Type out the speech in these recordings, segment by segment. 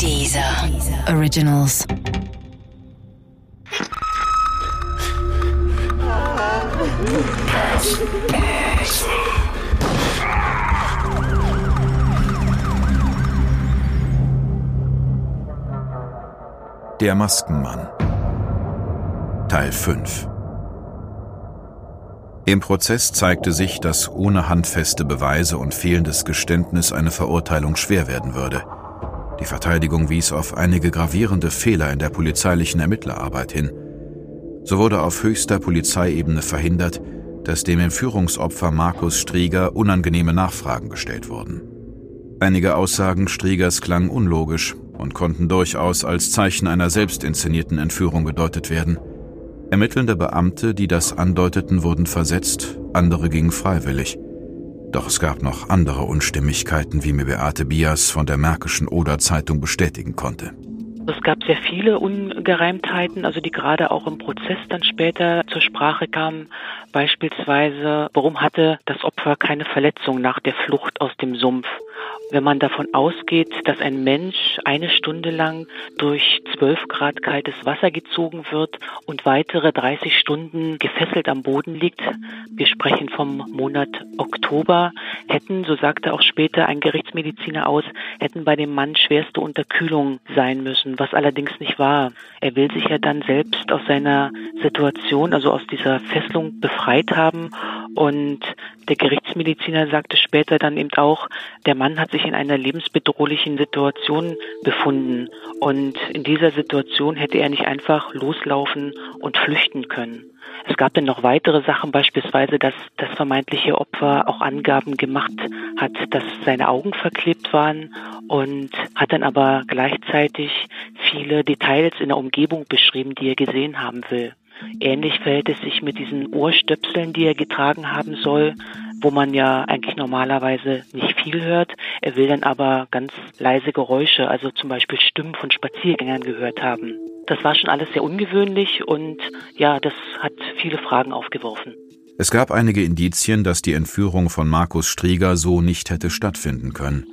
Dieser Originals. Der Maskenmann Teil 5 Im Prozess zeigte sich, dass ohne handfeste Beweise und fehlendes Geständnis eine Verurteilung schwer werden würde. Die Verteidigung wies auf einige gravierende Fehler in der polizeilichen Ermittlerarbeit hin. So wurde auf höchster Polizeiebene verhindert, dass dem Entführungsopfer Markus Strieger unangenehme Nachfragen gestellt wurden. Einige Aussagen Striegers klangen unlogisch und konnten durchaus als Zeichen einer selbstinszenierten Entführung gedeutet werden. Ermittelnde Beamte, die das andeuteten, wurden versetzt, andere gingen freiwillig. Doch es gab noch andere Unstimmigkeiten, wie mir Beate Bias von der Märkischen Oder Zeitung bestätigen konnte. Es gab sehr viele Ungereimtheiten, also die gerade auch im Prozess dann später zur Sprache kamen. Beispielsweise, warum hatte das Opfer keine Verletzung nach der Flucht aus dem Sumpf? Wenn man davon ausgeht, dass ein Mensch eine Stunde lang durch 12 Grad kaltes Wasser gezogen wird und weitere 30 Stunden gefesselt am Boden liegt, wir sprechen vom Monat Oktober, hätten, so sagte auch später ein Gerichtsmediziner aus, hätten bei dem Mann schwerste Unterkühlung sein müssen, was allerdings nicht war. Er will sich ja dann selbst aus seiner Situation, also aus dieser Fesselung befreit haben und der Gerichtsmediziner sagte später dann eben auch, der Mann hat sich in einer lebensbedrohlichen Situation befunden und in dieser Situation hätte er nicht einfach loslaufen und flüchten können. Es gab dann noch weitere Sachen, beispielsweise, dass das vermeintliche Opfer auch Angaben gemacht hat, dass seine Augen verklebt waren und hat dann aber gleichzeitig viele Details in der Umgebung beschrieben, die er gesehen haben will. Ähnlich verhält es sich mit diesen Ohrstöpseln, die er getragen haben soll, wo man ja eigentlich normalerweise nicht viel hört. Er will dann aber ganz leise Geräusche, also zum Beispiel Stimmen von Spaziergängern gehört haben. Das war schon alles sehr ungewöhnlich und ja, das hat viele Fragen aufgeworfen. Es gab einige Indizien, dass die Entführung von Markus Strieger so nicht hätte stattfinden können.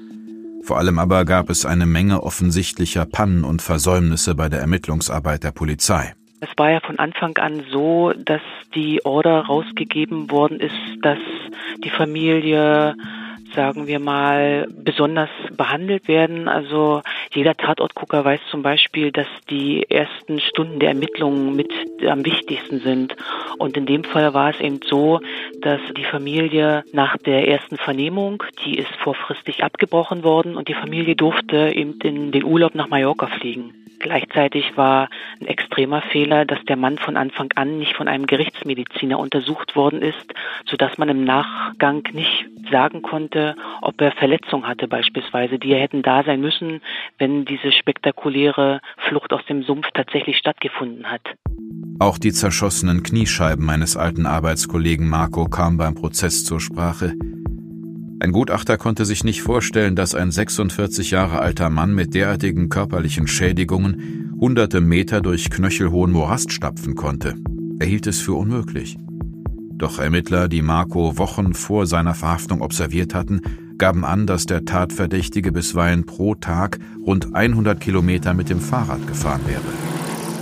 Vor allem aber gab es eine Menge offensichtlicher Pannen und Versäumnisse bei der Ermittlungsarbeit der Polizei. Es war ja von Anfang an so, dass die Order rausgegeben worden ist, dass die Familie sagen wir mal, besonders behandelt werden. Also jeder Tatortgucker weiß zum Beispiel, dass die ersten Stunden der Ermittlungen mit am wichtigsten sind. Und in dem Fall war es eben so, dass die Familie nach der ersten Vernehmung, die ist vorfristig abgebrochen worden und die Familie durfte eben in den Urlaub nach Mallorca fliegen. Gleichzeitig war ein extremer Fehler, dass der Mann von Anfang an nicht von einem Gerichtsmediziner untersucht worden ist, sodass man im Nachgang nicht sagen konnte, ob er Verletzungen hatte beispielsweise, die hätten da sein müssen, wenn diese spektakuläre Flucht aus dem Sumpf tatsächlich stattgefunden hat. Auch die zerschossenen Kniescheiben meines alten Arbeitskollegen Marco kamen beim Prozess zur Sprache. Ein Gutachter konnte sich nicht vorstellen, dass ein 46 Jahre alter Mann mit derartigen körperlichen Schädigungen hunderte Meter durch knöchelhohen Morast stapfen konnte. Er hielt es für unmöglich. Doch Ermittler, die Marco Wochen vor seiner Verhaftung observiert hatten, gaben an, dass der Tatverdächtige bisweilen pro Tag rund 100 Kilometer mit dem Fahrrad gefahren wäre.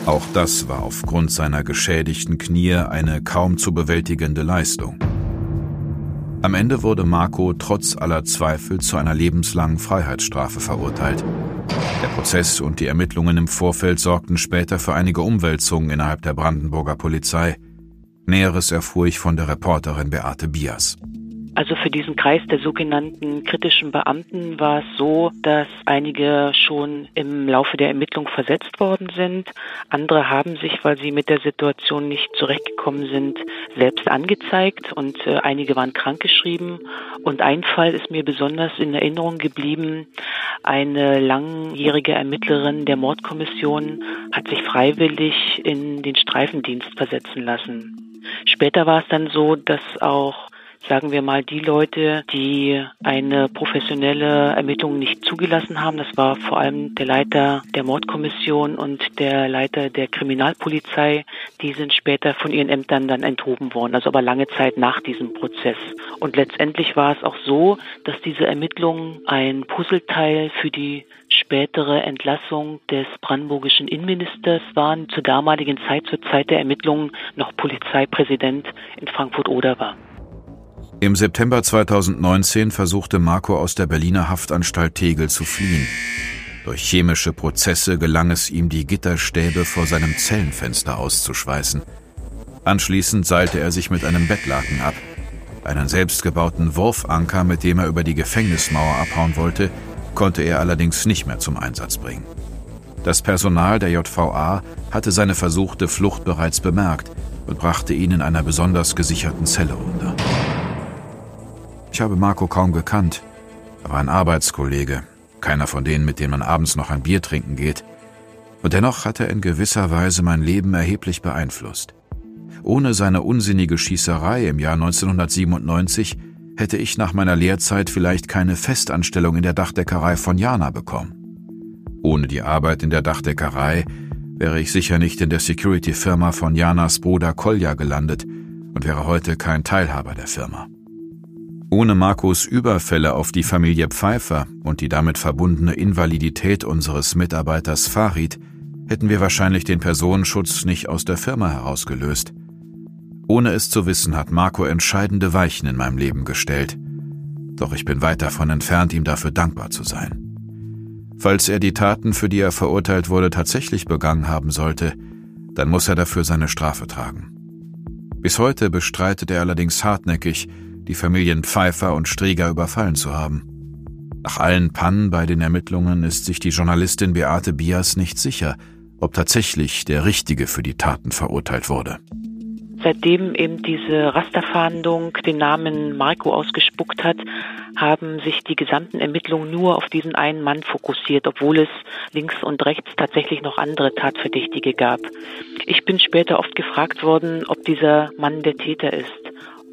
Auch das war aufgrund seiner geschädigten Knie eine kaum zu bewältigende Leistung. Am Ende wurde Marco trotz aller Zweifel zu einer lebenslangen Freiheitsstrafe verurteilt. Der Prozess und die Ermittlungen im Vorfeld sorgten später für einige Umwälzungen innerhalb der Brandenburger Polizei. Näheres erfuhr ich von der Reporterin Beate Bias. Also für diesen Kreis der sogenannten kritischen Beamten war es so, dass einige schon im Laufe der Ermittlung versetzt worden sind. Andere haben sich, weil sie mit der Situation nicht zurechtgekommen sind, selbst angezeigt und äh, einige waren krankgeschrieben. Und ein Fall ist mir besonders in Erinnerung geblieben. Eine langjährige Ermittlerin der Mordkommission hat sich freiwillig in den Streifendienst versetzen lassen. Später war es dann so, dass auch sagen wir mal, die Leute, die eine professionelle Ermittlung nicht zugelassen haben. Das war vor allem der Leiter der Mordkommission und der Leiter der Kriminalpolizei. Die sind später von ihren Ämtern dann enthoben worden, also aber lange Zeit nach diesem Prozess. Und letztendlich war es auch so, dass diese Ermittlungen ein Puzzleteil für die spätere Entlassung des brandenburgischen Innenministers waren, zur damaligen Zeit, zur Zeit der Ermittlungen, noch Polizeipräsident in Frankfurt-Oder war. Im September 2019 versuchte Marco aus der Berliner Haftanstalt Tegel zu fliehen. Durch chemische Prozesse gelang es ihm, die Gitterstäbe vor seinem Zellenfenster auszuschweißen. Anschließend seilte er sich mit einem Bettlaken ab. Einen selbstgebauten Wurfanker, mit dem er über die Gefängnismauer abhauen wollte, konnte er allerdings nicht mehr zum Einsatz bringen. Das Personal der JVA hatte seine versuchte Flucht bereits bemerkt und brachte ihn in einer besonders gesicherten Zelle unter. Ich habe Marco kaum gekannt. Er war ein Arbeitskollege, keiner von denen, mit denen man abends noch ein Bier trinken geht. Und dennoch hat er in gewisser Weise mein Leben erheblich beeinflusst. Ohne seine unsinnige Schießerei im Jahr 1997 hätte ich nach meiner Lehrzeit vielleicht keine Festanstellung in der Dachdeckerei von Jana bekommen. Ohne die Arbeit in der Dachdeckerei wäre ich sicher nicht in der Security-Firma von Janas Bruder Kolja gelandet und wäre heute kein Teilhaber der Firma. Ohne Markus Überfälle auf die Familie Pfeiffer und die damit verbundene Invalidität unseres Mitarbeiters Farid hätten wir wahrscheinlich den Personenschutz nicht aus der Firma herausgelöst. Ohne es zu wissen, hat Marco entscheidende Weichen in meinem Leben gestellt. Doch ich bin weit davon entfernt, ihm dafür dankbar zu sein. Falls er die Taten, für die er verurteilt wurde, tatsächlich begangen haben sollte, dann muss er dafür seine Strafe tragen. Bis heute bestreitet er allerdings hartnäckig, die Familien Pfeiffer und Strieger überfallen zu haben. Nach allen Pannen bei den Ermittlungen ist sich die Journalistin Beate Bias nicht sicher, ob tatsächlich der Richtige für die Taten verurteilt wurde. Seitdem eben diese Rasterfahndung den Namen Marco ausgespuckt hat, haben sich die gesamten Ermittlungen nur auf diesen einen Mann fokussiert, obwohl es links und rechts tatsächlich noch andere Tatverdächtige gab. Ich bin später oft gefragt worden, ob dieser Mann der Täter ist.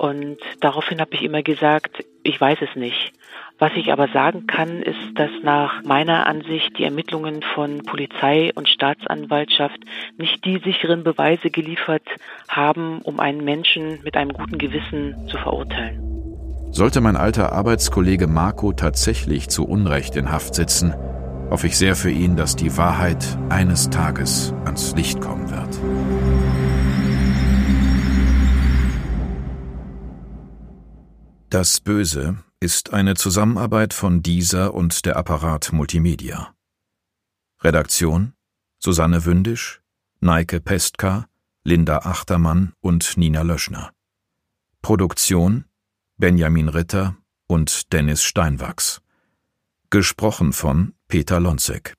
Und daraufhin habe ich immer gesagt, ich weiß es nicht. Was ich aber sagen kann, ist, dass nach meiner Ansicht die Ermittlungen von Polizei und Staatsanwaltschaft nicht die sicheren Beweise geliefert haben, um einen Menschen mit einem guten Gewissen zu verurteilen. Sollte mein alter Arbeitskollege Marco tatsächlich zu Unrecht in Haft sitzen, hoffe ich sehr für ihn, dass die Wahrheit eines Tages ans Licht kommen wird. Das Böse ist eine Zusammenarbeit von dieser und der Apparat Multimedia. Redaktion Susanne Wündisch, Neike Pestka, Linda Achtermann und Nina Löschner. Produktion Benjamin Ritter und Dennis Steinwachs. Gesprochen von Peter Lonzek.